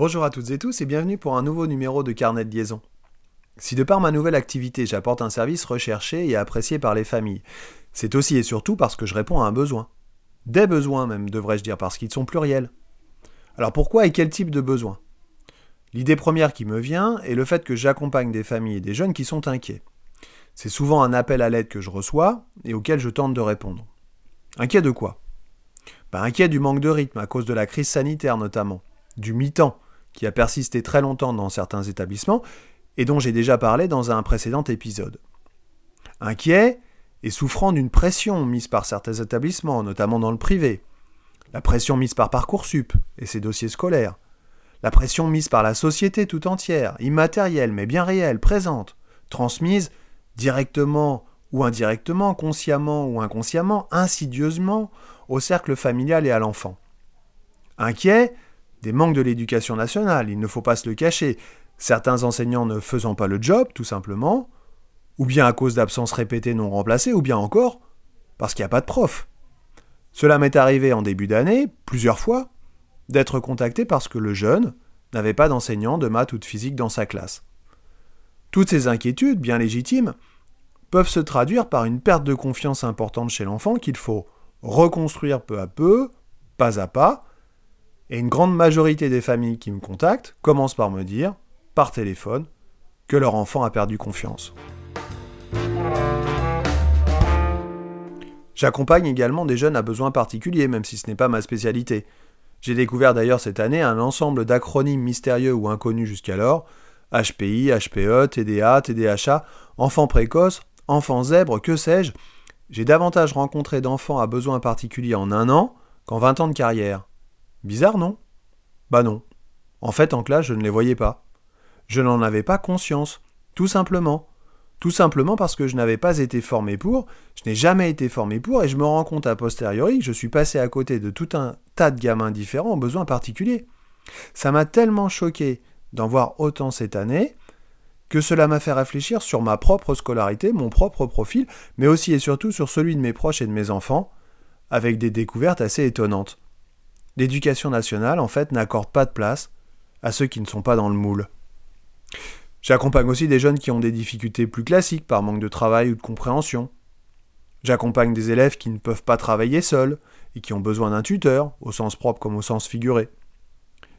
Bonjour à toutes et tous et bienvenue pour un nouveau numéro de Carnet de liaison. Si de par ma nouvelle activité j'apporte un service recherché et apprécié par les familles, c'est aussi et surtout parce que je réponds à un besoin. Des besoins même, devrais-je dire, parce qu'ils sont pluriels. Alors pourquoi et quel type de besoin? L'idée première qui me vient est le fait que j'accompagne des familles et des jeunes qui sont inquiets. C'est souvent un appel à l'aide que je reçois et auquel je tente de répondre. Inquiet de quoi? Bah, Inquiet du manque de rythme à cause de la crise sanitaire notamment, du mi-temps qui a persisté très longtemps dans certains établissements et dont j'ai déjà parlé dans un précédent épisode. Inquiet et souffrant d'une pression mise par certains établissements, notamment dans le privé. La pression mise par Parcoursup et ses dossiers scolaires. La pression mise par la société tout entière, immatérielle mais bien réelle, présente, transmise directement ou indirectement, consciemment ou inconsciemment, insidieusement, au cercle familial et à l'enfant. Inquiet des manques de l'éducation nationale, il ne faut pas se le cacher, certains enseignants ne faisant pas le job, tout simplement, ou bien à cause d'absences répétées non remplacées, ou bien encore parce qu'il n'y a pas de prof. Cela m'est arrivé en début d'année, plusieurs fois, d'être contacté parce que le jeune n'avait pas d'enseignant de maths ou de physique dans sa classe. Toutes ces inquiétudes, bien légitimes, peuvent se traduire par une perte de confiance importante chez l'enfant qu'il faut reconstruire peu à peu, pas à pas, et une grande majorité des familles qui me contactent commencent par me dire, par téléphone, que leur enfant a perdu confiance. J'accompagne également des jeunes à besoins particuliers, même si ce n'est pas ma spécialité. J'ai découvert d'ailleurs cette année un ensemble d'acronymes mystérieux ou inconnus jusqu'alors HPI, HPE, TDA, TDHA, enfants précoces, enfants zèbres, que sais-je. J'ai davantage rencontré d'enfants à besoins particuliers en un an qu'en 20 ans de carrière. Bizarre, non? Bah non. En fait, en classe, je ne les voyais pas. Je n'en avais pas conscience, tout simplement. Tout simplement parce que je n'avais pas été formé pour, je n'ai jamais été formé pour, et je me rends compte a posteriori que je suis passé à côté de tout un tas de gamins différents aux besoins particuliers. Ça m'a tellement choqué d'en voir autant cette année, que cela m'a fait réfléchir sur ma propre scolarité, mon propre profil, mais aussi et surtout sur celui de mes proches et de mes enfants, avec des découvertes assez étonnantes. L'éducation nationale, en fait, n'accorde pas de place à ceux qui ne sont pas dans le moule. J'accompagne aussi des jeunes qui ont des difficultés plus classiques par manque de travail ou de compréhension. J'accompagne des élèves qui ne peuvent pas travailler seuls et qui ont besoin d'un tuteur, au sens propre comme au sens figuré.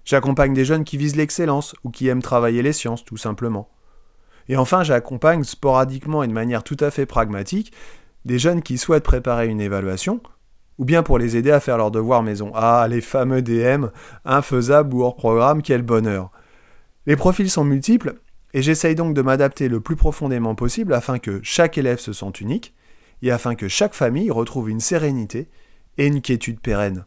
J'accompagne des jeunes qui visent l'excellence ou qui aiment travailler les sciences, tout simplement. Et enfin, j'accompagne sporadiquement et de manière tout à fait pragmatique des jeunes qui souhaitent préparer une évaluation, ou bien pour les aider à faire leurs devoirs maison. Ah, les fameux DM, infaisables ou hors programme, quel bonheur. Les profils sont multiples et j'essaye donc de m'adapter le plus profondément possible afin que chaque élève se sente unique et afin que chaque famille retrouve une sérénité et une quiétude pérenne.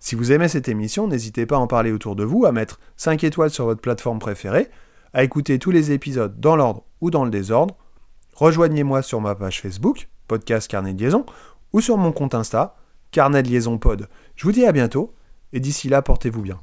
Si vous aimez cette émission, n'hésitez pas à en parler autour de vous, à mettre 5 étoiles sur votre plateforme préférée, à écouter tous les épisodes dans l'ordre ou dans le désordre. Rejoignez-moi sur ma page Facebook, podcast Carnet Liaison, ou sur mon compte Insta, Carnet de Liaison Pod. Je vous dis à bientôt, et d'ici là, portez-vous bien.